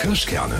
Kirschkerne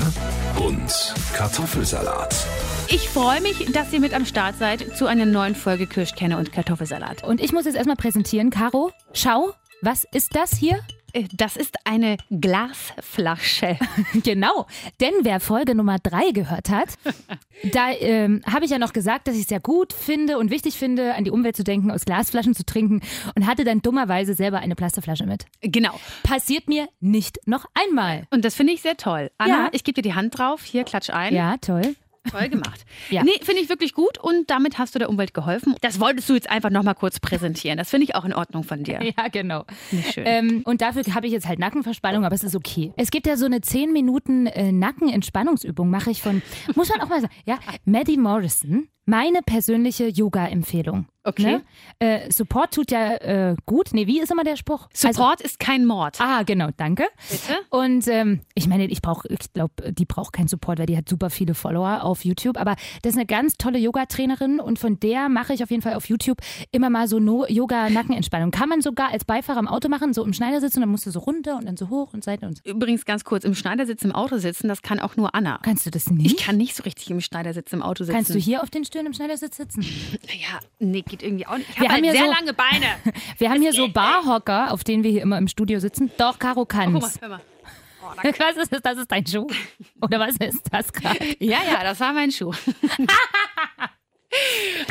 und Kartoffelsalat. Ich freue mich, dass ihr mit am Start seid zu einer neuen Folge Kirschkerne und Kartoffelsalat. Und ich muss jetzt erstmal präsentieren, Caro. Schau, was ist das hier? Äh, Das ist eine Glasflasche. genau, denn wer Folge Nummer drei gehört hat, da ähm, habe ich ja noch gesagt, dass ich es sehr gut finde und wichtig finde, an die Umwelt zu denken, aus Glasflaschen zu trinken und hatte dann dummerweise selber eine Plastikflasche mit. Genau. Passiert mir nicht noch einmal. Und das finde ich sehr toll. Anna, Ja. ich gebe dir die Hand drauf. Hier, klatsch ein. Ja, toll. Toll gemacht. Ja. Nee, finde ich wirklich gut und damit hast du der Umwelt geholfen. Das wolltest du jetzt einfach nochmal kurz präsentieren. Das finde ich auch in Ordnung von dir. Ja, genau. Nicht schön. Ähm, und dafür habe ich jetzt halt Nackenverspannung, aber es ist okay. Es gibt ja so eine 10 Minuten äh, Nackenentspannungsübung, mache ich von, muss man auch mal sagen, ja, Maddie Morrison. Meine persönliche Yoga-Empfehlung. Okay. Ne? Äh, Support tut ja äh, gut. Nee, wie ist immer der Spruch? Support ist kein Mord. Also, ah, genau, danke. Bitte? Und ähm, ich meine, ich brauche, ich glaube, die braucht keinen Support, weil die hat super viele Follower auf YouTube. Aber das ist eine ganz tolle Yoga-Trainerin und von der mache ich auf jeden Fall auf YouTube immer mal so no Yoga-Nackenentspannung. Kann man sogar als Beifahrer im Auto machen, so im Schneidersitz und dann musst du so runter und dann so hoch und Seite und so. Übrigens ganz kurz, im Schneidersitz im Auto sitzen, das kann auch nur Anna. Kannst du das Ich nicht? kann nicht so richtig im Schneidersitz im Auto sitzen. Kannst du hier auf den Stühlen im Schneidersitz sitzen? Ja, nee, geht irgendwie auch nicht. Ich Wir habe haben halt hier sehr so- lange Beine. Wir haben hier so Barhocker, auf denen wir hier immer im Studio sitzen. Doch, Caro Guck mal, hör mal. Was ist das? Das ist dein Schuh? Oder was ist das gerade? Ja, ja, das war mein Schuh.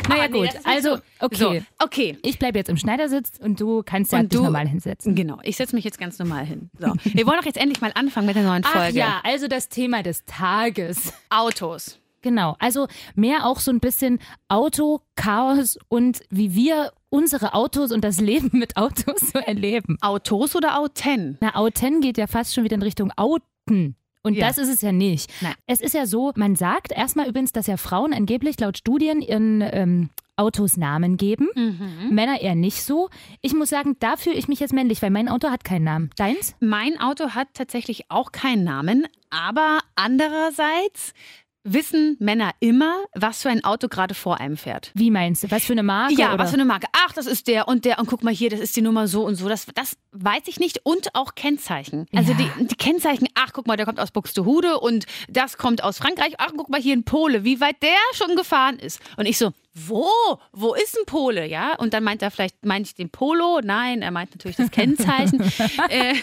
Naja, Aber nee, gut. Also, so. okay. So, okay. Ich bleibe jetzt im Schneidersitz und du kannst ja dich du- normal hinsetzen. Genau, ich setze mich jetzt ganz normal hin. So. Wir wollen doch jetzt endlich mal anfangen mit der neuen Ach Folge. ja, also das Thema des Tages. Autos. Genau, also mehr auch so ein bisschen Autochaos und wie wir unsere Autos und das Leben mit Autos so erleben. Autos oder Auten? Na, Auten geht ja fast schon wieder in Richtung Auten. Und Ja. das ist es ja nicht. Nein. Es ist ja so, man sagt erstmal übrigens, dass ja Frauen angeblich laut Studien ihren ähm, Autos Namen geben. Mhm. Männer eher nicht so. Ich muss sagen, da fühle ich mich jetzt männlich, weil mein Auto hat keinen Namen. Deins? Mein Auto hat tatsächlich auch keinen Namen, aber andererseits wissen Männer immer, was für ein Auto gerade vor einem fährt. Wie meinst du? Was für eine Marke? Ja, oder? was für eine Marke. Ach, das ist der und der und guck mal hier, das ist die Nummer so und so. Das, das weiß ich nicht. Und auch Kennzeichen. Also Ja. die, die Kennzeichen, ach, guck mal, der kommt aus Buxtehude und das kommt aus Frankreich. Ach, guck mal hier ein Pole, wie weit der schon gefahren ist. Und ich so, wo? Wo ist ein Pole? Ja, und dann meint er vielleicht, meint ich den Polo? Nein, er meint natürlich das Kennzeichen. äh,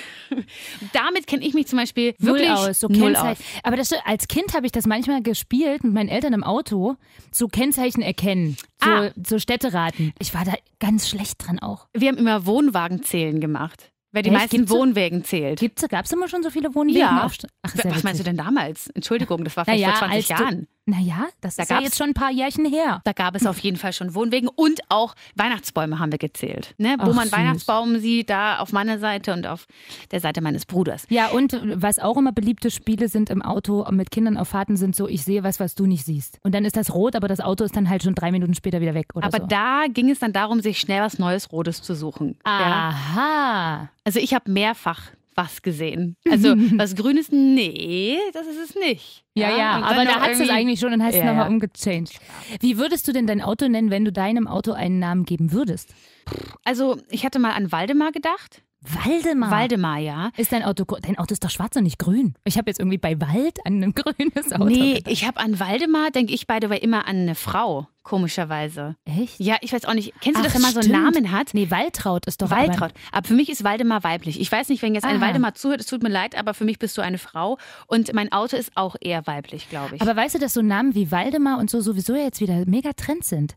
damit kenne ich mich zum Beispiel Null wirklich aus, so null aus. Aber das, als Kind habe ich das manchmal gespielt mit meinen Eltern im Auto, so Kennzeichen erkennen, so, Ah. so Städteraten. Ich war da ganz schlecht dran auch. Wir haben immer Wohnwagenzählen gemacht. Wer die Echt? meisten Gibt's Wohnwägen zählt. Gab es immer schon so viele Wohnwegen? Ja. Ach, Was meinst du witzig. denn damals? Entschuldigung, das war vielleicht Naja, vor 20 als du- Jahren. Naja, das Da ist ja jetzt schon ein paar Jährchen her. Da gab es auf jeden Fall schon Wohnwegen und auch Weihnachtsbäume haben wir gezählt. Ne? Wo Ach, man süß. Weihnachtsbaum sieht, da auf meiner Seite und auf der Seite meines Bruders. Ja, und was auch immer beliebte Spiele sind im Auto mit Kindern auf Fahrten sind so, ich sehe was, was du nicht siehst. Und dann ist das rot, aber das Auto ist dann halt schon drei Minuten später wieder weg Aber so. da ging es dann darum, sich schnell was Neues Rotes zu suchen. Ah. Ja? Aha. Also ich habe mehrfach was gesehen. Also was Grünes, nee, das ist es nicht. Ja, ja, und aber da du es eigentlich schon und hast es Ja, nochmal ja. umgechanged. Wie würdest du denn dein Auto nennen, wenn du deinem Auto einen Namen geben würdest? Also ich hatte mal an Waldemar gedacht. Waldemar. Waldemar, ja. Ist dein Auto, dein Auto ist doch schwarz und nicht grün. Ich habe jetzt irgendwie bei Wald an ein grünes Auto. Nee, gedacht. ich habe an Waldemar, denke ich beide way immer an eine Frau, komischerweise. Echt? Ja, ich weiß auch nicht. Kennst du Ach, das, wenn man so einen. Namen hat? Nee, Waltraud ist doch Waltraud. Aber für mich ist Waldemar weiblich. Ich weiß nicht, wenn jetzt ein Aha. Waldemar zuhört, es tut mir leid, aber für mich bist du eine Frau. Und mein Auto ist auch eher weiblich, glaube ich. Aber weißt du, dass so Namen wie Waldemar und so sowieso jetzt wieder mega Trend sind?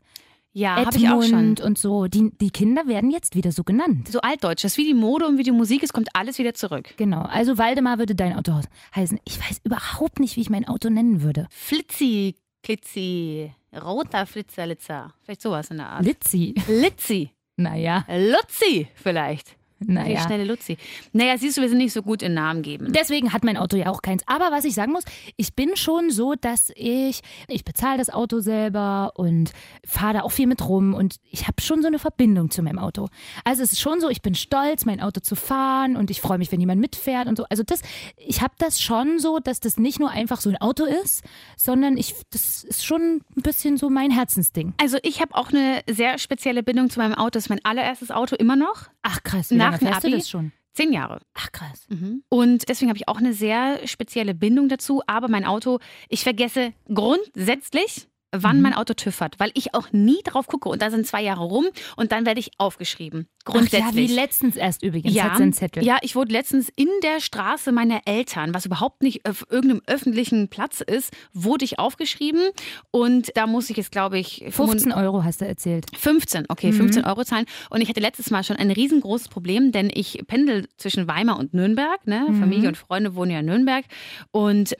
Ja, habe ich auch schon. Und so. Die, die Kinder werden jetzt wieder so genannt. So altdeutsch. Das ist wie die Mode und wie die Musik, es kommt alles wieder zurück. Genau. Also Waldemar würde dein Auto heißen. Ich weiß überhaupt nicht, wie ich mein Auto nennen würde. Flitzi, Klitzi, roter Flitzerlitzer. Vielleicht sowas in der Art. Litzi. Litzi, Naja, Lutzi vielleicht. Die naja. schnelle Luzi. Naja, siehst du, wir sind nicht so gut in Namen geben. Deswegen hat mein Auto ja auch keins. Aber was ich sagen muss, ich bin schon so, dass ich, ich bezahle das Auto selber und fahre da auch viel mit rum und ich habe schon so eine Verbindung zu meinem Auto. Also es ist schon so, ich bin stolz, mein Auto zu fahren und ich freue mich, wenn jemand mitfährt und so. Also das, ich habe das schon so, dass das nicht nur einfach so ein Auto ist, sondern ich, das ist schon ein bisschen so mein Herzensding. Also ich habe auch eine sehr spezielle Bindung zu meinem Auto. Das ist mein allererstes Auto immer noch. Ach krass, wie Nach dem Abi? das schon? Zehn Jahre. Ach krass. Mhm. Und deswegen habe ich auch eine sehr spezielle Bindung dazu. Aber mein Auto, ich vergesse grundsätzlich, wann Mhm. mein Auto TÜV hat, weil ich auch nie drauf gucke. Und da sind zwei Jahre rum und dann werde ich aufgeschrieben. Ach ja, wie Grundsätzlich. letztens erst übrigens. Ja, Hat Zettel. ja, ich wurde letztens in der Straße meiner Eltern, was überhaupt nicht auf irgendeinem öffentlichen Platz ist, wurde ich aufgeschrieben. Und da muss ich jetzt, glaube ich, 15 Euro hast du erzählt. 15, okay, Mhm. 15 Euro zahlen. Und ich hatte letztes Mal schon ein riesengroßes Problem, denn ich pendel zwischen Weimar und Nürnberg. Ne? Mhm. Familie und Freunde wohnen ja in Nürnberg. Und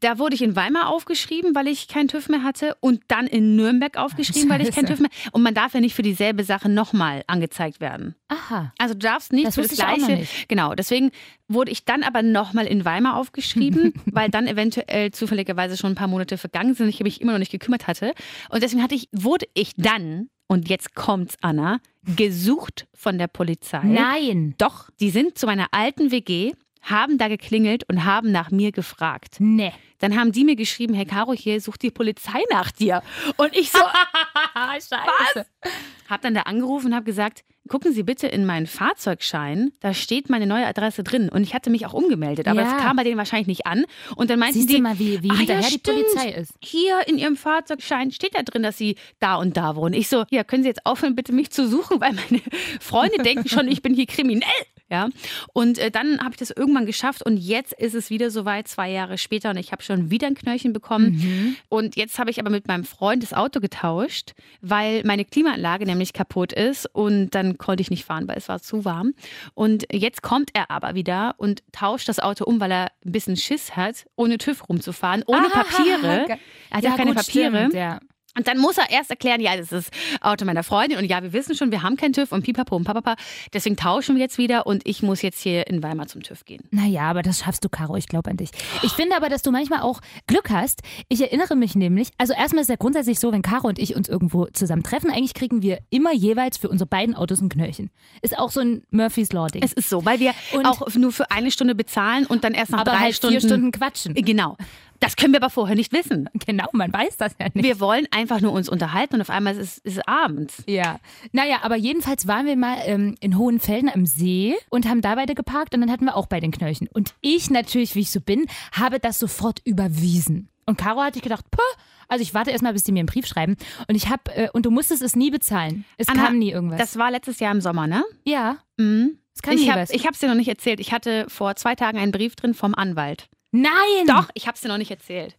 da wurde ich in Weimar aufgeschrieben, weil ich keinen TÜV mehr hatte. Und dann in Nürnberg aufgeschrieben, weil ich Scheiße. TÜV mehr Und man darf ja nicht für dieselbe Sache nochmal angezeigt werden. Aha. Also du darfst nicht Das für das Gleiche. Genau, deswegen wurde ich dann aber nochmal in Weimar aufgeschrieben, weil dann eventuell zufälligerweise schon ein paar Monate vergangen sind und ich mich immer noch nicht gekümmert hatte. Und deswegen hatte ich, wurde ich dann, und jetzt kommt's, Anna, gesucht von der Polizei. Nein. Doch, die sind zu meiner alten WG, haben da geklingelt und haben nach mir gefragt. Nee. Dann haben die mir geschrieben, Herr Caro, hier sucht die Polizei nach dir. Und ich so, Scheiße. Hab dann da angerufen und habe gesagt, gucken Sie bitte in meinen Fahrzeugschein, da steht meine neue Adresse drin. Und ich hatte mich auch umgemeldet, aber Ja. es kam bei denen wahrscheinlich nicht an. Und dann meinten Siehst die, mal, wie, wie "Ah, hinterher ja, die. Polizei ist. hier in Ihrem Fahrzeugschein steht da drin, dass Sie da und da wohnen. Ich so, ja, können Sie jetzt aufhören, bitte mich zu suchen, weil meine Freunde denken schon, ich bin hier kriminell. Ja, und äh, dann habe ich das irgendwann geschafft und jetzt ist es wieder soweit, zwei Jahre später und ich habe schon wieder ein Knöllchen bekommen. Mhm. Und jetzt habe ich aber mit meinem Freund das Auto getauscht, weil meine Klimaanlage nämlich kaputt ist und dann konnte ich nicht fahren, weil es war zu warm. Und jetzt kommt er aber wieder und tauscht das Auto um, weil er ein bisschen Schiss hat, ohne TÜV rumzufahren, ohne Ah, Papiere. Er hat ja, ja keine gut, Papiere. Stimmt, ja. Und dann muss er erst erklären, ja, das ist Auto meiner Freundin und ja, wir wissen schon, wir haben keinen TÜV und pipapo und papapa. Deswegen tauschen wir jetzt wieder und ich muss jetzt hier in Weimar zum TÜV gehen. Naja, aber das schaffst du, Caro. Ich glaube an dich. Ich finde aber, dass du manchmal auch Glück hast. Ich erinnere mich nämlich, also erstmal ist ja grundsätzlich so, wenn Caro und ich uns irgendwo zusammen treffen, eigentlich kriegen wir immer jeweils für unsere beiden Autos ein Knöllchen. Ist auch so ein Murphy's Law-Ding. Es ist so, weil wir Und- auch nur für eine Stunde bezahlen und dann erst nach drei halt Stunden. vier Stunden quatschen. Genau. Das können wir aber vorher nicht wissen. Genau, man weiß das ja nicht. Wir wollen einfach nur uns unterhalten und auf einmal ist es ist abends. Ja, naja, aber jedenfalls waren wir mal ähm, in Hohenfelden am See und haben da beide geparkt und dann hatten wir auch bei den Knöllchen. Und ich natürlich, wie ich so bin, habe das sofort überwiesen. Und Caro hatte ich gedacht, puh, also ich warte erstmal, bis die mir einen Brief schreiben. Und ich habe, äh, und du musstest es nie bezahlen. Es Anna, kam nie irgendwas. Das war letztes Jahr im Sommer, ne? ja, Mhm. es kam nie Ich habe es dir noch nicht erzählt. Ich hatte vor zwei Tagen einen Brief drin vom Anwalt. Nein! Doch, ich habe es dir noch nicht erzählt.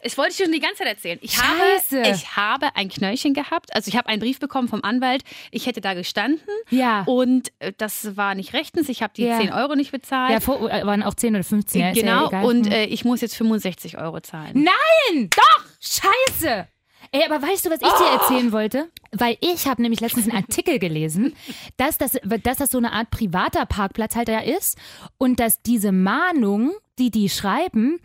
Es wollte ich dir schon die ganze Zeit erzählen. Ich Scheiße. habe, ich habe ein Knöllchen gehabt. Also ich habe einen Brief bekommen vom Anwalt. Ich hätte da gestanden Ja. und äh, das war nicht rechtens. Ich habe die Ja. 10 Euro nicht bezahlt. Ja, vor, äh, waren auch 10 oder 15. Ja, ja genau. egal. und Hm. äh, ich muss jetzt 65 Euro zahlen. Nein! Doch! Scheiße! Ey, aber weißt du, was ich Oh! dir erzählen wollte? Weil ich habe nämlich letztens einen Artikel gelesen, dass das, dass das so eine Art privater Parkplatz halt da ist und dass diese Mahnung, die die schreiben,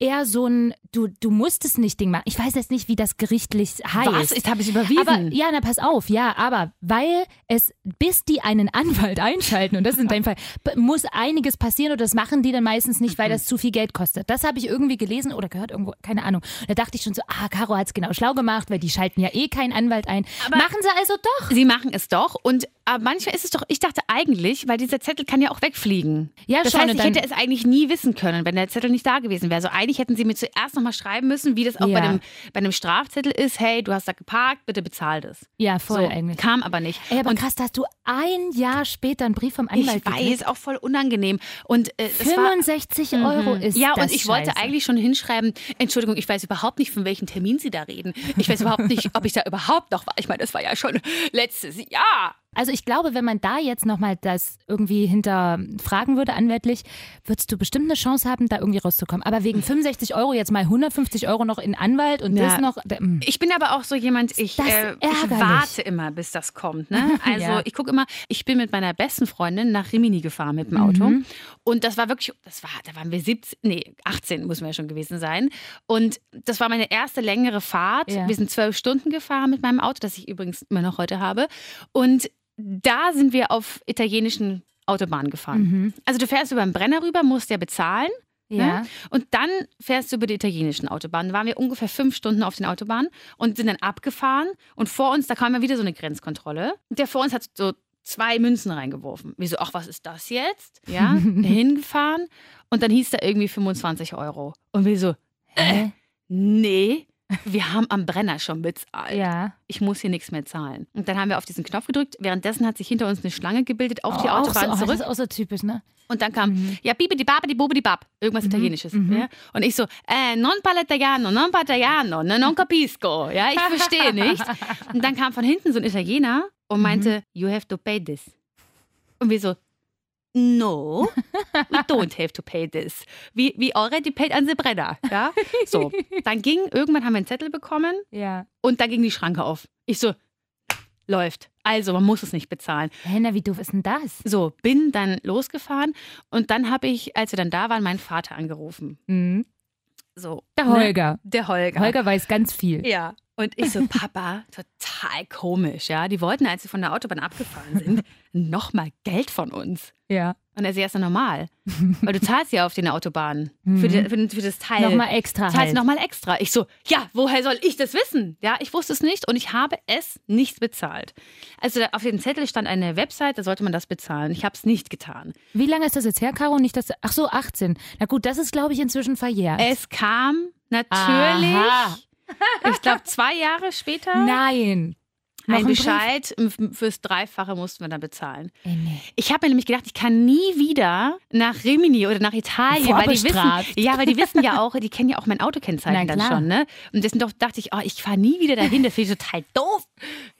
eher so ein, du, du musst es nicht Ding machen. Ich weiß jetzt nicht, wie das gerichtlich heißt. Was? Jetzt habe ich überwiesen. Aber ja, na pass auf, ja, aber weil es, bis die einen Anwalt einschalten, und das ist in deinem Fall, muss einiges passieren oder das machen die dann meistens nicht, weil Mhm. das zu viel Geld kostet. Das habe ich irgendwie gelesen oder gehört irgendwo, keine Ahnung. Da dachte ich schon so, ah, Caro hat's genau schlau gemacht, weil die schalten ja eh keinen Anwalt ein. machen sie also doch. Sie machen es doch und aber manchmal ist es doch, ich dachte eigentlich, weil dieser Zettel kann ja auch wegfliegen. Ja, das schon, heißt, ich hätte es eigentlich nie wissen können, wenn der Zettel nicht da gewesen wäre. Also eigentlich hätten sie mir zuerst nochmal schreiben müssen, wie das auch bei, Ja. dem, bei einem Strafzettel ist. Hey, du hast da geparkt, bitte bezahl das. Ja, voll so, eigentlich. Kam aber nicht. Ey, aber und krass, da hast du ein Jahr später einen Brief vom ich Anwalt weiß, auch voll unangenehm. Und äh, es war 65 Euro ist ja, das und ich wollte scheiße. eigentlich schon hinschreiben, Entschuldigung, ich weiß überhaupt nicht, von welchem Termin Sie da reden. Ich weiß überhaupt nicht, ob ich da überhaupt noch war. Ich meine, das war ja schon letztes Jahr. Also ich glaube, wenn man da jetzt nochmal das irgendwie hinterfragen würde anwältlich, würdest du bestimmt eine Chance haben, da irgendwie rauszukommen. Aber wegen 65 Euro jetzt mal 150 Euro noch in Anwalt und Ja. das noch. mm. Ich bin aber auch so jemand, ich, äh, ich warte immer, bis das kommt. Ne? Also Ja. ich gucke immer, ich bin mit meiner besten Freundin nach Rimini gefahren mit dem Auto. Mhm. Und das war wirklich, das war, da waren wir 17, nee, 18 müssen wir ja schon gewesen sein. Und das war meine erste längere Fahrt. Ja. Wir sind zwölf Stunden gefahren mit meinem Auto, das ich übrigens immer noch heute habe. Und da sind wir auf italienischen Autobahnen gefahren. Mhm. Also du fährst über den Brenner rüber, musst ja bezahlen. Ja. Ne? Und dann fährst du über die italienischen Autobahnen. Da waren wir ungefähr fünf Stunden auf den Autobahnen und sind dann abgefahren. Und vor uns, da kam ja wieder so eine Grenzkontrolle. Der vor uns hat so zwei Münzen reingeworfen. Wieso, ach, was ist das jetzt? Ja, hingefahren und dann hieß da irgendwie 25 Euro. Und wir so, Hä? nee, wir haben am Brenner schon bezahlt. Ja. Ich muss hier nichts mehr zahlen. Und dann haben wir auf diesen Knopf gedrückt. Währenddessen hat sich hinter uns eine Schlange gebildet auf die Oh, auch Autobahn so, oh, zurück. Das ist auch so typisch, ne? Und dann kam, ja, bibidi babidi bubidi bab, irgendwas Italienisches. Ja? Und ich so, äh, non parla italiano, non parla italiano, ne, non capisco. Ja, ich verstehe nicht. Und dann kam von hinten so ein Italiener und meinte, you have to pay this. Und wir so, no, we don't have to pay this. We, we already paid an the Brenner. Ja? So, dann ging, irgendwann haben wir einen Zettel bekommen Ja. und da ging die Schranke auf. Ich so, läuft. Also, man muss es nicht bezahlen. Hä, wie doof ist denn das? So, bin dann losgefahren und dann habe ich, als wir dann da waren, meinen Vater angerufen. Mhm. So. Der ne? Holger. Der Holger. Holger weiß ganz viel. Ja. Und ich so, Papa, total komisch, ja. Die wollten, als sie von der Autobahn abgefahren sind, nochmal Geld von uns. Ja. Und er ist ja normal. Weil du zahlst ja auf den Autobahnen für, die, für, den- für das Teil. Nochmal extra zahlst halt. nochmal extra. Ich so, ja, woher soll ich das wissen? Ja, ich wusste es nicht und ich habe es nicht bezahlt. Also auf dem Zettel stand eine Website, da sollte man das bezahlen. Ich habe es nicht getan. Wie lange ist das jetzt her, Caro? Nicht, dass, ach so, 18. Na gut, das ist, glaube ich, inzwischen verjährt. Es kam natürlich, Aha. Ich glaube zwei Jahre später, Nein. Ein Brief? Bescheid. Fürs Dreifache mussten wir dann bezahlen. Ey, nee. Ich habe mir nämlich gedacht, ich kann nie wieder nach Rimini oder nach Italien, weil die wissen, ja, weil die wissen ja auch, die kennen ja auch mein Autokennzeichen dann schon, ne? Und deswegen doch dachte ich, oh, ich fahre nie wieder dahin, das finde ich total doof.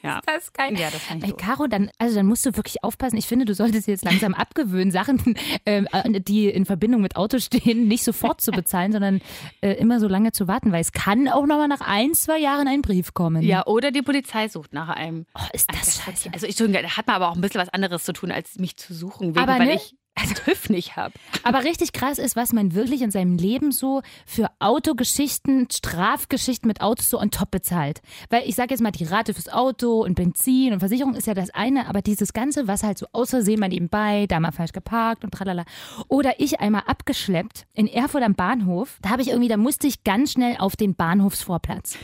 Ja. Das ist geil. Ja, das fand ich Ey. Caro, dann, also dann musst du wirklich aufpassen. Ich finde, du solltest jetzt langsam abgewöhnen, Sachen, ähm, äh, die in Verbindung mit Auto stehen, nicht sofort zu bezahlen, sondern äh, immer so lange zu warten, weil es kann auch nochmal nach ein, zwei Jahren ein Brief kommen. Ja, oder die Polizei sucht nach einem. Oh, ist das scheiße. Also ich da hat man aber auch ein bisschen was anderes zu tun, als mich zu suchen, wegen, Aber weil ne- ich einen TÜV nicht habe. Aber richtig krass ist, was man wirklich in seinem Leben so für Autogeschichten, Strafgeschichten mit Autos so on top bezahlt. Weil ich sage jetzt mal, die Rate fürs Auto und Benzin und Versicherung ist ja das eine, aber dieses Ganze, was halt so aus Versehen mal nebenbei, da mal falsch geparkt und tralala. Oder ich einmal abgeschleppt in Erfurt am Bahnhof, da habe ich irgendwie, da musste ich ganz schnell auf den Bahnhofsvorplatz.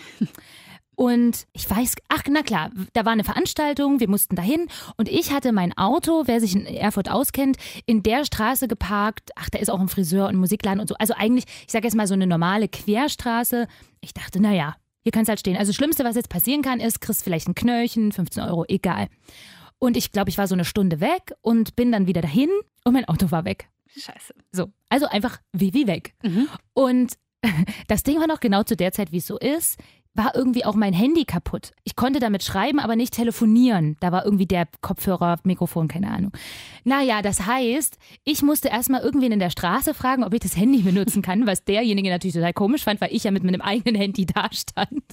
Und ich weiß, ach na klar, da war eine Veranstaltung, wir mussten dahin und ich hatte mein Auto, wer sich in Erfurt auskennt, in der Straße geparkt. Ach, da ist auch ein Friseur und ein Musikladen und so. Also eigentlich, ich sage jetzt mal so eine normale Querstraße. Ich dachte, naja, hier kann es halt stehen. Also das Schlimmste, was jetzt passieren kann, ist, kriegst vielleicht ein Knöllchen, 15 Euro, egal. Und ich glaube, ich war so eine Stunde weg und bin dann wieder dahin und mein Auto war weg. Scheiße. So, also einfach wie wie weg. Mhm. Und das Ding war noch genau zu der Zeit, wie es so ist, war irgendwie auch mein Handy kaputt. Ich konnte damit schreiben, aber nicht telefonieren. Da war irgendwie der Kopfhörer, Mikrofon, keine Ahnung. Naja, das heißt, ich musste erstmal irgendwen in der Straße fragen, ob ich das Handy benutzen kann, was derjenige natürlich total komisch fand, weil ich ja mit meinem eigenen Handy da stand.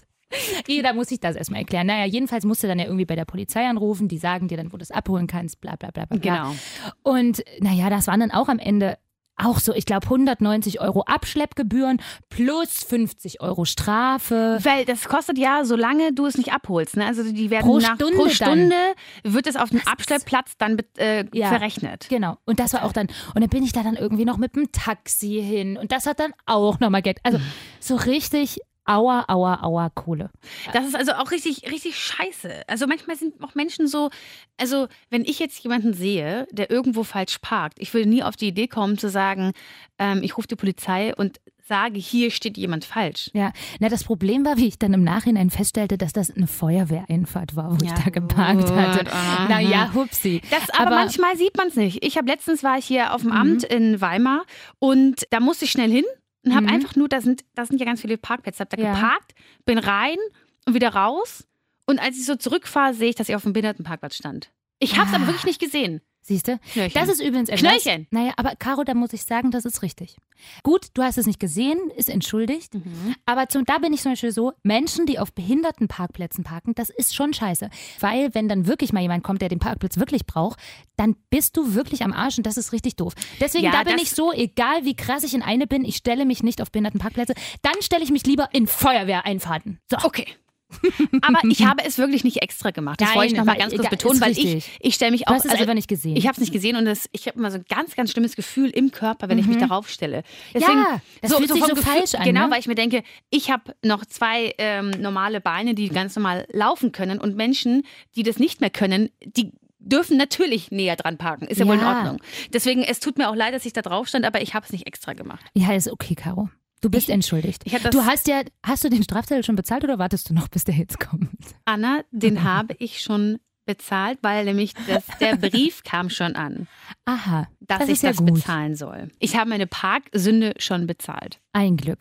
Jeder muss sich das erstmal erklären. Naja, jedenfalls musste dann ja irgendwie bei der Polizei anrufen, die sagen dir dann, wo du es abholen kannst, bla bla bla bla. bla. Genau. Und naja, das waren dann auch am Ende auch so, ich glaube, 190 Euro Abschleppgebühren plus 50 Euro Strafe. Weil das kostet ja, solange du es nicht abholst. Ne? Also die werden Pro nach, Stunde pro dann. Stunde wird es auf dem Das Abschleppplatz dann äh, Ja. verrechnet. Genau. Und das war auch dann, und dann bin ich da dann irgendwie noch mit dem Taxi hin. Und das hat dann auch nochmal Geld. Also so richtig Aua, aua, aua Kohle. Das ist also auch richtig, richtig scheiße. Also manchmal sind auch Menschen so, also wenn ich jetzt jemanden sehe, der irgendwo falsch parkt, ich würde nie auf die Idee kommen zu sagen, ähm, ich rufe die Polizei und sage, hier steht jemand falsch. Ja, na das Problem war, wie ich dann im Nachhinein feststellte, dass das eine Feuerwehreinfahrt war, wo ich Ja, da geparkt gut, hatte. aha. Naja, hupsi. Das, aber, manchmal sieht man es nicht. Ich habe letztens war ich hier auf dem Amt in Weimar und da musste ich schnell hin und habe Mhm. einfach nur, da sind, da sind ja ganz viele Parkplätze, habe da Ja. geparkt, bin rein und wieder raus. Und als ich so zurückfahre, sehe ich, dass ich auf dem Behindertenparkplatz stand. Ich habe es aber Ah. wirklich nicht gesehen. Siehst du? Das ist übrigens etwas. Knöllchen. Naja, aber Caro, da muss ich sagen, das ist richtig. Gut, du hast es nicht gesehen, ist entschuldigt. Mhm. Aber zum, da bin ich zum Beispiel so, Menschen, die auf Behindertenparkplätzen parken, das ist schon scheiße. Weil, wenn dann wirklich mal jemand kommt, der den Parkplatz wirklich braucht, dann bist du wirklich am Arsch und das ist richtig doof. Deswegen, Ja, da bin ich so, egal wie krass ich in eine bin, ich stelle mich nicht auf Behindertenparkplätze. Dann stelle ich mich lieber in Feuerwehreinfahrten. So. Okay. Aber ich habe es wirklich nicht extra gemacht. Das Nein, wollte ich noch mal weil- ganz kurz betonen, weil ich, ich stelle mich Du auch. hast es also, nicht gesehen. Ich habe es nicht gesehen und das, ich habe immer so ein ganz, ganz schlimmes Gefühl im Körper, wenn ich mich darauf stelle. Deswegen, Mhm. Ja, das fühlt sich vom so Gefühl- falsch an, Genau, ne? weil ich mir denke, ich habe noch zwei ähm, normale Beine, die ganz normal laufen können und Menschen, die das nicht mehr können, die dürfen natürlich näher dran parken. Ist ja, wohl in Ja. Ordnung. Deswegen, es tut mir auch leid, dass ich da drauf stand, aber ich habe es nicht extra gemacht. Ja, ist okay, Caro. Du bist Ich- entschuldigt. ich du hast ja, hast du den Strafzettel schon bezahlt oder wartest du noch, bis der jetzt kommt? Anna, den habe ich schon bezahlt, weil nämlich das, der Brief kam schon an, Aha, dass das ich ist ja das gut. bezahlen soll. Ich habe meine Parksünde schon bezahlt. Ein Glück.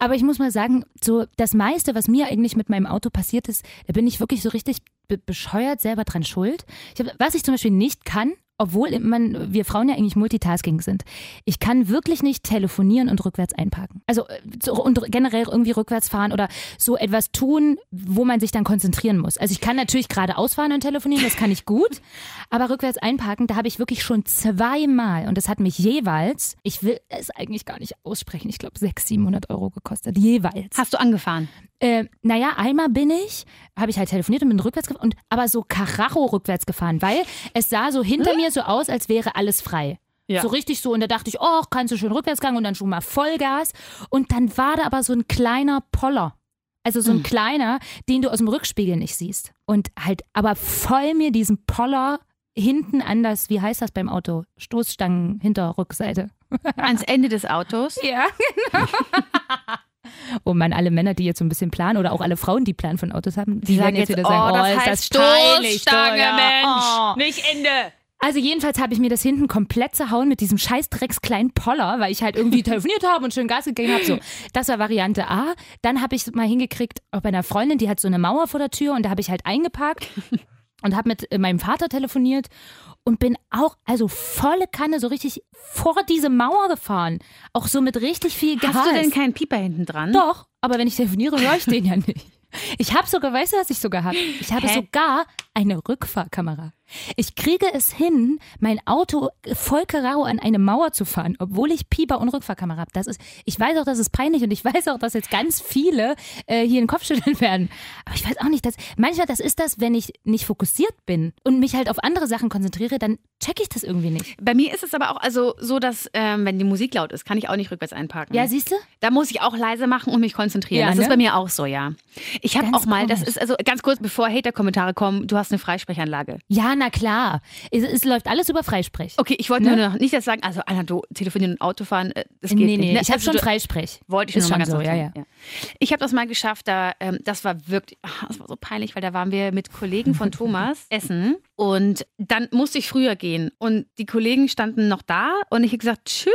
Aber ich muss mal sagen, so das meiste, was mir eigentlich mit meinem Auto passiert ist, da bin ich wirklich so richtig be bescheuert selber dran schuld. Ich hab, was ich zum Beispiel nicht kann, obwohl man, wir Frauen ja eigentlich Multitasking sind. Ich kann wirklich nicht telefonieren und rückwärts einparken. Also äh, und generell irgendwie rückwärts fahren oder so etwas tun, wo man sich dann konzentrieren muss. Also ich kann natürlich geradeaus fahren und telefonieren, das kann ich gut. Aber rückwärts einparken, da habe ich wirklich schon zweimal und das hat mich jeweils, ich will es eigentlich gar nicht aussprechen, ich glaube 600, 700 Euro gekostet. Jeweils. Hast du angefahren? Äh, naja, einmal bin ich, habe ich halt telefoniert und bin rückwärts gefahren, und, aber so Karacho rückwärts gefahren, weil es sah so hinter mir so aus, als wäre alles frei. Ja. So richtig so. Und da dachte ich, oh, kannst du schön rückwärts gehen und dann schon mal Vollgas. Und dann war da aber so ein kleiner Poller. Also so ein kleiner, den du aus dem Rückspiegel nicht siehst. Und halt aber voll mir diesen Poller hinten an das, wie heißt das beim Auto? Stoßstangen hinter Rückseite. Ans Ende des Autos? Ja, genau. Oh man, alle Männer, die jetzt so ein bisschen planen oder auch alle Frauen, die Plan von Autos haben, die, Die sagen jetzt jetzt, wieder oh, sagen, das oh, ist heißt das peinlich, Stoßstange, Steuer. Mensch. Oh. Nicht Ende. Also jedenfalls habe ich mir das hinten komplett zerhauen mit diesem scheißdrecks kleinen Poller, weil ich halt irgendwie telefoniert habe und schön Gas gegeben habe. So, das war Variante A. Dann habe ich mal hingekriegt, auch bei einer Freundin, die hat so eine Mauer vor der Tür und da habe ich halt eingeparkt und habe mit äh, meinem Vater telefoniert und bin auch, also volle Kanne, so richtig vor diese Mauer gefahren. Auch so mit richtig viel Gas. Hast du denn keinen Pieper hinten dran? Doch, aber wenn ich telefoniere, höre ich den ja nicht. Ich habe sogar, weißt du, was ich sogar habe? Ich habe Hä? sogar eine Rückfahrkamera. Ich kriege es hin, mein Auto voll Karo an eine Mauer zu fahren, obwohl ich Pieper und Rückfahrkamera habe. Das ist, ich weiß auch, das ist peinlich und ich weiß auch, dass jetzt ganz viele äh, hier den Kopf schütteln werden. Aber ich weiß auch nicht, dass manchmal das ist das, wenn ich nicht fokussiert bin und mich halt auf andere Sachen konzentriere, dann check ich das irgendwie nicht. Bei mir ist es aber auch also so, dass ähm, wenn die Musik laut ist, kann ich auch nicht rückwärts einparken. Ja, siehst du? Da muss ich auch leise machen und mich konzentrieren. Ja, das ne? ist bei mir auch so, ja. Ich habe auch mal, das komisch. ist also ganz kurz, bevor Hater-Kommentare kommen, du hast eine Freisprechanlage. Ja, na klar. Es, es läuft alles über Freisprech. Okay, ich wollte Ne? nur noch nicht das sagen, also Anna, du telefonieren und Auto fahren, äh, das geht nee, nicht. nee, ne? ich habe Also schon Freisprech. Wollte ich Ist nur mal ganz so, kurz ja, sagen. Ich habe das mal geschafft, da, ähm, das war wirklich, ach, das war so peinlich, weil da waren wir mit Kollegen von Thomas essen und dann musste ich früher gehen und die Kollegen standen noch da und ich habe gesagt, tschüss.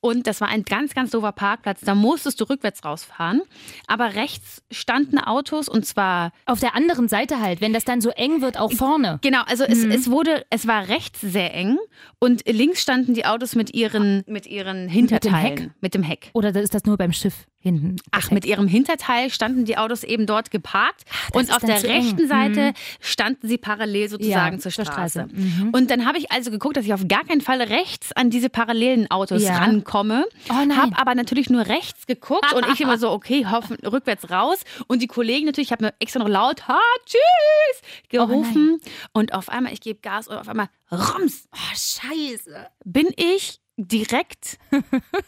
Und das war ein ganz, ganz doofer Parkplatz. Da musstest du rückwärts rausfahren. Aber rechts standen Autos und zwar Auf der anderen Seite halt, wenn das dann so eng wird, auch vorne. Genau, also es, es wurde, es war rechts sehr eng und links standen die Autos mit ihren, mit ihren Hinterteilen. Heck? Mit dem Heck. Oder ist das nur beim Schiff hinten? das Ach, mit ihrem Hinterteil standen die Autos eben dort geparkt das und auf der zu eng. rechten Seite standen sie parallel sozusagen Ja, zur zur Straße. Straße. Mhm. Und dann habe ich also geguckt, dass ich auf gar keinen Fall rechts an diese parallelen Autos Ja. rankomme. Oh nein. Habe aber natürlich nur rechts geguckt und ich immer so, okay, hoffen, rückwärts raus. Und die Kollegen natürlich, ich habe mir extra noch laut, ha, tschüss, gerufen. und auf einmal, ich gebe Gas und auf einmal, rums, Oh, scheiße. bin ich direkt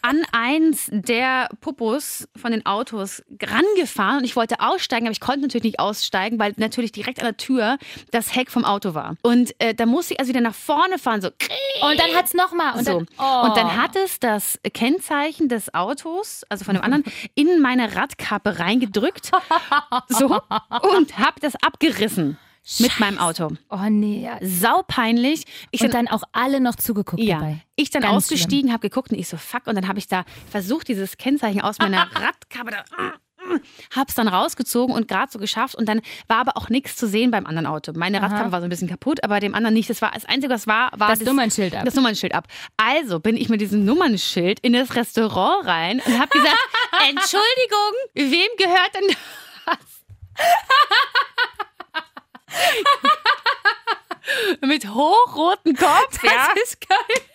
an eins der Popos von den Autos rangefahren und ich wollte aussteigen, aber ich konnte natürlich nicht aussteigen, weil natürlich direkt an der Tür das Heck vom Auto war. Und äh, da musste ich also wieder nach vorne fahren, so. Und dann hat's nochmal. Und, so. dann, oh. und dann hat es das Kennzeichen des Autos, also von dem anderen, in meine Radkappe reingedrückt. So. Und habe das abgerissen mit meinem Auto. Oh nee. Ja. Sau peinlich. Ich Und dann auch alle noch zugeguckt ja, dabei. ich dann Ganz ausgestiegen, habe geguckt und ich so, fuck. Und dann habe ich da versucht, dieses Kennzeichen aus meiner Radkappe da. Hab's dann rausgezogen und gerade so geschafft und dann war aber auch nichts zu sehen beim anderen Auto. Meine Radkappe war so ein bisschen kaputt, aber dem anderen nicht. Das war das Einzige, was war, war Das Nummernschild ab. Das Nummernschild ab. Also bin ich mit diesem Nummernschild in das Restaurant rein und habe gesagt, Entschuldigung, wem gehört denn das? mit hochrotem Kopf, ja. ist geil.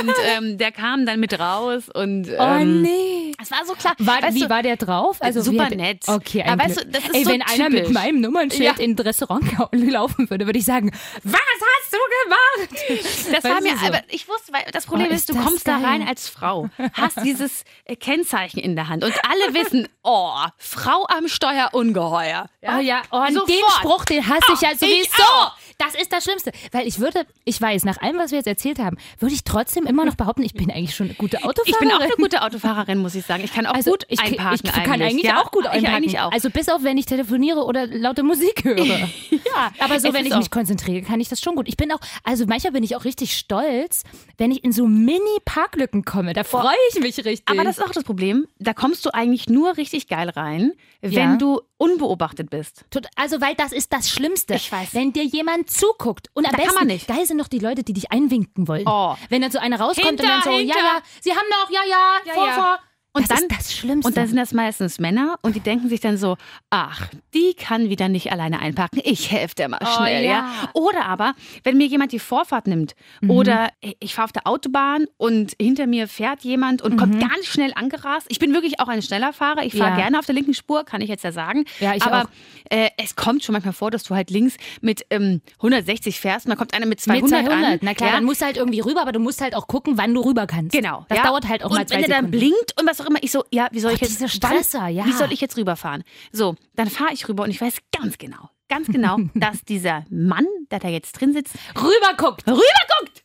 Und ähm, der kam dann mit raus und Oh ähm, nee. es war so klar. War, weißt wie du, war der drauf? Also super hat- nett. Okay, ein Aber weißt du, das ist Ey, so wenn einer mit typisch. meinem Nummernschild Ja. in ein Restaurant laufen würde, würde ich sagen, was hast du gemacht. Das war Weißt mir, du so? aber ich wusste, weil das Problem Oh, ist, du kommst da geil. rein als Frau, hast dieses äh, Kennzeichen in der Hand und alle wissen, oh, Frau am Steuer ungeheuer. Oh ja, oh, und Sofort. den Spruch, den hasse ich ja ich sowieso. auch. Das ist das Schlimmste. Weil ich würde, ich weiß, nach allem, was wir jetzt erzählt haben, würde ich trotzdem immer noch behaupten, ich bin eigentlich schon eine gute Autofahrerin. Ich bin auch eine gute Autofahrerin, muss ich sagen. Ich kann auch also gut ich, einparken ich, ich kann eigentlich ja? auch gut Ich einparken. eigentlich auch. Also bis auf, wenn ich telefoniere oder laute Musik höre. ja, Aber so, wenn ich mich konzentriere, kann ich das schon gut. Ich bin auch, also manchmal bin ich auch richtig stolz, wenn ich in so Mini-Parklücken komme. Da freue ich mich richtig. Aber das ist auch das Problem. Da kommst du eigentlich nur richtig geil rein, wenn Ja. du unbeobachtet bist. Also, weil das ist das Schlimmste. Ich weiß. Wenn dir jemand zuguckt. Und am Da kann besten, man nicht. geil sind doch die Leute, die dich einwinken wollen. Oh. Wenn dann so einer rauskommt Hinter, und dann so, hinter. ja, ja, sie haben noch, ja, ja, Ja, vor, ja. vor. Und das dann- ist das Schlimmste. Und dann sind das meistens Männer und die denken sich dann so, ach, die kann wieder nicht alleine einpacken, ich helfe dir mal Oh, schnell, ja. ja. Mhm. Oder aber, wenn mir jemand die Vorfahrt nimmt oder ich fahre auf der Autobahn und hinter mir fährt jemand und kommt ganz schnell angerast. Ich bin wirklich auch ein schneller Fahrer, ich fahre Mhm. Ja. gerne auf der linken Spur, kann ich jetzt ja sagen. Ja, ich aber. Äh, es kommt schon manchmal vor, dass du halt links mit ähm, 160 fährst und dann kommt einer mit 200, mit 200. an. Na klar, ja. dann musst du halt irgendwie rüber, aber du musst halt auch gucken, wann du rüber kannst. Genau. Das dauert halt auch und mal zwei wenn der dann Sekunden. blinkt und was auch immer, ich so, ja, wie soll ich jetzt, diese Stresser, ja. wie soll ich jetzt rüberfahren? So, dann fahre ich rüber und ich weiß ganz genau, ganz genau, dass dieser Mann, der da jetzt drin sitzt, Rüber guckt. rüberguckt.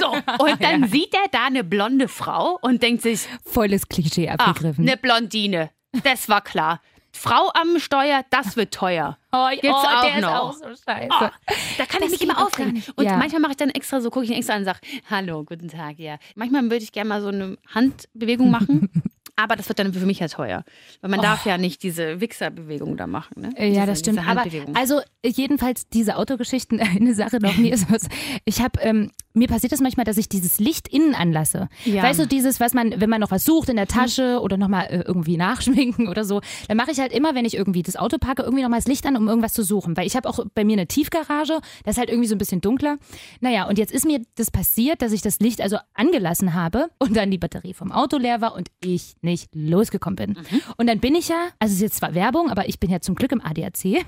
So, und dann sieht er da eine blonde Frau und denkt sich, Volles Klischee ach, abgegriffen. eine Blondine, das war klar. Frau am Steuer, das wird teuer. oh, Gibt's oh, auch der noch. ist auch so scheiße. Oh, da kann Das ich mich immer aufregen. Und Ja. manchmal mache ich dann extra so, gucke ich ihn extra an und sage, hallo, guten Tag, ja. Manchmal würde ich gerne mal so eine Handbewegung machen. Aber das wird dann für mich ja teuer. Weil man darf ja nicht diese Wichserbewegung da machen. Ne? Äh, Ja, diese, das stimmt. Aber also jedenfalls diese Autogeschichten, eine Sache noch, mir ist was. Ich habe, ähm, mir passiert das manchmal, dass ich dieses Licht innen anlasse. Ja. Weißt du, dieses, was man, wenn man noch was sucht in der Tasche oder nochmal äh, irgendwie nachschminken oder so, dann mache ich halt immer, wenn ich irgendwie das Auto parke, irgendwie nochmal das Licht an, um irgendwas zu suchen. Weil ich habe auch bei mir eine Tiefgarage, das ist halt irgendwie so ein bisschen dunkler. Naja, und jetzt ist mir das passiert, dass ich das Licht also angelassen habe und dann die Batterie vom Auto leer war und ich nicht losgekommen bin. Und dann bin ich ja, also es ist jetzt zwar Werbung, aber ich bin ja zum Glück im ADAC.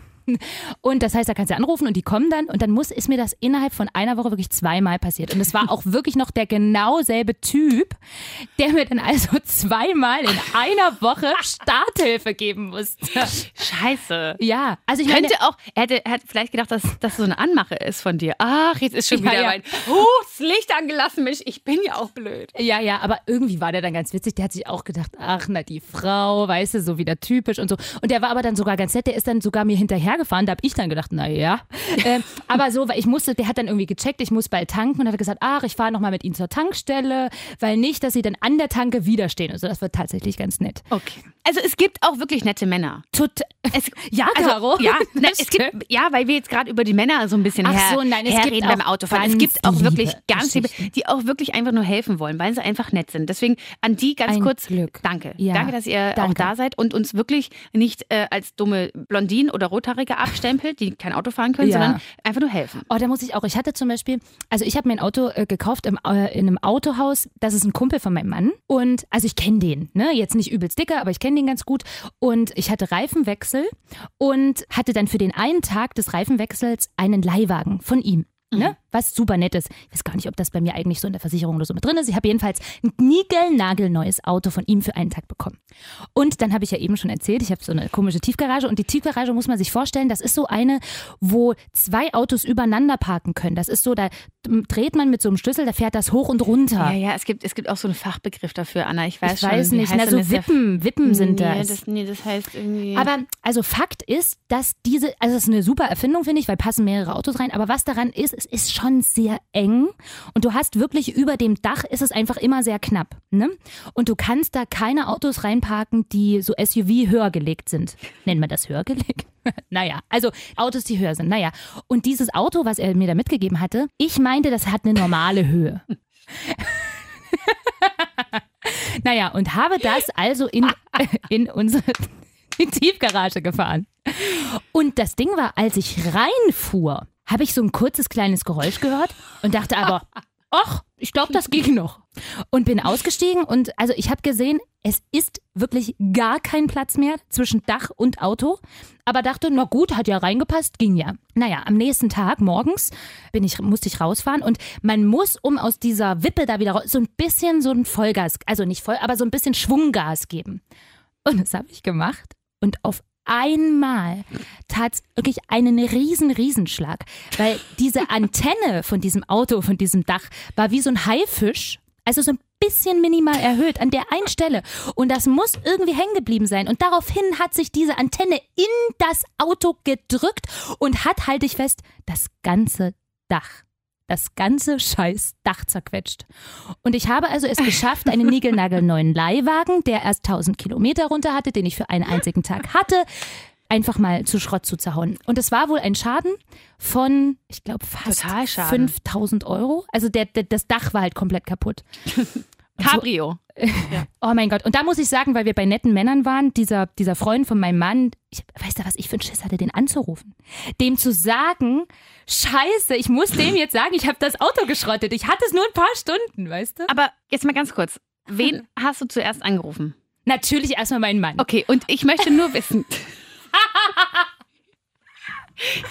Und das heißt, da kannst du anrufen und die kommen dann und dann muss, ist mir das innerhalb von einer Woche wirklich zweimal passiert. Und es war auch wirklich noch der genau selbe Typ, der mir dann also zweimal in einer Woche Starthilfe geben musste. Scheiße. Ja, also ich meine, Könnte auch, er hätte, er hat vielleicht gedacht, dass das so eine Anmache ist von dir. Ach, jetzt ist schon wieder ja. mein Huch, das Licht angelassen, Mensch, ich bin ja auch blöd. Ja, ja, aber irgendwie war der dann ganz witzig. Der hat sich auch gedacht, ach, na, die Frau, weißt du, so wieder typisch und so. Und der war aber dann sogar ganz nett. Der ist dann sogar mir hinterhergefahren. Da habe ich dann gedacht, na ja. ähm, aber so, weil ich musste, der hat dann irgendwie gecheckt, ich muss bald tanken und hat gesagt, ach, ich fahre nochmal mit Ihnen zur Tankstelle, weil nicht, dass Sie dann an der Tanke widerstehen. Also das wird tatsächlich ganz nett. Okay. Also es gibt auch wirklich nette Männer. Tot Es, ja, also, Caro. Ja, na, es gibt, ja, weil wir jetzt gerade über die Männer so ein bisschen Ach her, so, nein, es herreden gibt beim auch Autofahren. Es gibt auch wirklich liebe ganz liebe, die auch wirklich einfach nur helfen wollen, weil sie einfach nett sind. Deswegen an die ganz Ein kurz, Glück. danke. Ja, danke, dass ihr auch danke. da seid und uns wirklich nicht äh, als dumme Blondinen oder Rothaarige abstempelt, die kein Auto fahren können, Ja. sondern einfach nur helfen. Oh, da muss ich auch. Ich hatte zum Beispiel, also ich habe mir ein Auto äh, gekauft im, äh, in einem Autohaus. Das ist ein Kumpel von meinem Mann. Und also ich kenne den, ne? Jetzt nicht übelst dicker, aber ich kenne den ganz gut. Und ich hatte Reifenwechsel und hatte dann für den einen Tag des Reifenwechsels einen Leihwagen von ihm. Ne? Was super nett ist. Ich weiß gar nicht, ob das bei mir eigentlich so in der Versicherung oder so mit drin ist. Ich habe jedenfalls ein niegelnagelneues Auto von ihm für einen Tag bekommen. Und dann habe ich ja eben schon erzählt, ich habe so eine komische Tiefgarage und die Tiefgarage muss man sich vorstellen, das ist so eine, wo zwei Autos übereinander parken können. Das ist so, da dreht man mit so einem Schlüssel, da fährt das hoch und runter. Ja, ja, es gibt, es gibt auch so einen Fachbegriff dafür, Anna. Ich weiß ich schon. weiß nicht, na so? Wippen, Wippen sind nee, das. das. Nee, das heißt irgendwie. Aber also Fakt ist, dass diese, also es ist eine super Erfindung, finde ich, weil passen mehrere Autos rein. Aber was daran ist, es ist schon sehr eng und du hast wirklich über dem Dach ist es einfach immer sehr knapp. Ne? Und du kannst da keine Autos reinparken, die so SUV höher gelegt sind. Nennt man das höher gelegt? naja, also Autos, die höher sind. Naja, und dieses Auto, was er mir da mitgegeben hatte, ich meinte, das hat eine normale Höhe. naja, und habe das also in, in unsere die Tiefgarage gefahren. Und das Ding war, als ich reinfuhr, habe ich so ein kurzes kleines Geräusch gehört und dachte aber, ach, Ich glaube, das ging noch. Und bin ausgestiegen und also ich habe gesehen, es ist wirklich gar kein Platz mehr zwischen Dach und Auto. Aber dachte, na gut, hat ja reingepasst, ging ja. Naja, am nächsten Tag morgens bin ich, musste ich rausfahren und man muss, um aus dieser Wippe da wieder raus, so ein bisschen so ein Vollgas, also nicht voll, aber so ein bisschen Schwunggas geben. Und das habe ich gemacht. Und auf einmal tat es wirklich einen riesen Riesenschlag, weil diese Antenne von diesem Auto, von diesem Dach, war wie so ein Haifisch, also so ein bisschen minimal erhöht an der einen Stelle. Und das muss irgendwie hängen geblieben sein. Und daraufhin hat sich diese Antenne in das Auto gedrückt und hat, halte ich fest, das ganze Dach das ganze scheiß Dach zerquetscht. Und ich habe also es geschafft, einen niegelnagelneuen Leihwagen, der erst 1000 Kilometer runter hatte, den ich für einen einzigen Tag hatte, einfach mal zu Schrott zu zerhauen. Und es war wohl ein Schaden von, ich glaube, fast 5000 Euro. Also der, der, das Dach war halt komplett kaputt. Cabrio. Ja. Oh mein Gott. Und da muss ich sagen, weil wir bei netten Männern waren, dieser, dieser Freund von meinem Mann, ich, weißt du, was ich für einen Schiss hatte, den anzurufen? Dem zu sagen, scheiße, ich muss dem jetzt sagen, ich habe das Auto geschrottet. Ich hatte es nur ein paar Stunden, weißt du? Aber jetzt mal ganz kurz. Wen hast du zuerst angerufen? Natürlich erstmal meinen Mann. Okay, und ich möchte nur wissen.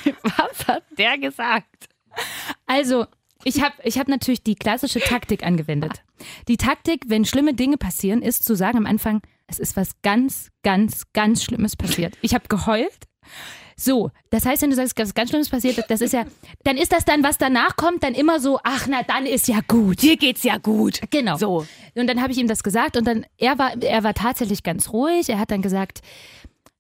was hat der gesagt? Also, ich habe ich hab natürlich die klassische Taktik angewendet. Die Taktik, wenn schlimme Dinge passieren, ist zu sagen am Anfang, es ist was ganz, ganz, ganz Schlimmes passiert. Ich habe geheult. So, das heißt, wenn du sagst, was ganz Schlimmes passiert, das ist ja, dann ist das dann, was danach kommt, dann immer so, ach na, dann ist ja gut. Dir geht's ja gut. Genau. So. Und dann habe ich ihm das gesagt und dann, er war, er war tatsächlich ganz ruhig. Er hat dann gesagt,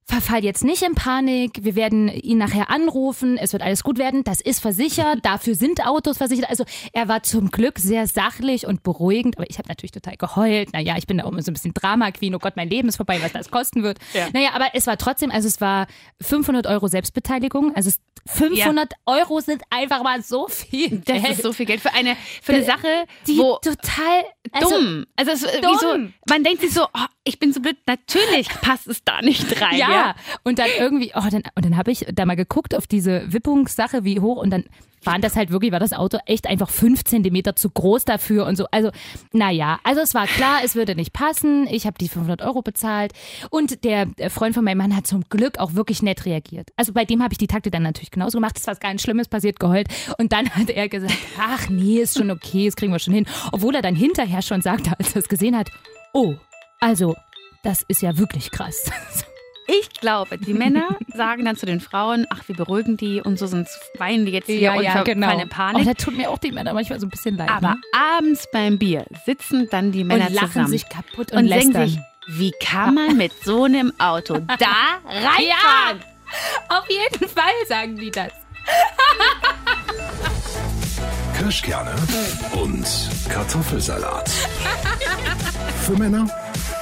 verfall jetzt nicht in Panik, wir werden ihn nachher anrufen, es wird alles gut werden, das ist versichert, dafür sind Autos versichert. Also er war zum Glück sehr sachlich und beruhigend, aber ich habe natürlich total geheult. Naja, ich bin da auch immer so ein bisschen Drama-Queen, oh Gott, mein Leben ist vorbei, was das kosten wird. Ja. Naja, aber es war trotzdem, also es war 500 Euro Selbstbeteiligung, also 500 ja. Euro sind einfach mal so viel Geld. Das ist so viel Geld für eine, für eine Sache, die wo total also, dumm. Also es, dumm. Wie man denkt sich so, oh, ich bin so blöd, natürlich passt es da nicht rein. Ja, ja. Und dann irgendwie, oh, dann, und dann habe ich da mal geguckt auf diese Wippungssache, wie hoch, und dann waren das halt wirklich, war das Auto echt einfach fünf Zentimeter zu groß dafür und so. Also, naja, also es war klar, es würde nicht passen. Ich habe die 500 Euro bezahlt und der Freund von meinem Mann hat zum Glück auch wirklich nett reagiert. Also bei dem habe ich die Takte dann natürlich genauso gemacht. Es war was ganz Schlimmes passiert, geheult. Und dann hat er gesagt, ach nee, ist schon okay, das kriegen wir schon hin. Obwohl er dann hinterher schon sagte, als er es gesehen hat, oh, also, das ist ja wirklich krass. Ich glaube, die Männer sagen dann zu den Frauen, ach, wir beruhigen die und so, sonst weinen die jetzt hier ja, und ja, genau. keine Panik. Oh, da tut mir auch die Männer manchmal so ein bisschen leid. Aber ne? abends beim Bier sitzen dann die Männer und lachen zusammen sich kaputt und, und lästern. denken sich, wie kann man mit so einem Auto da reinfahren? Ja, auf jeden Fall sagen die das. Kirschkerne und Kartoffelsalat. Für Männer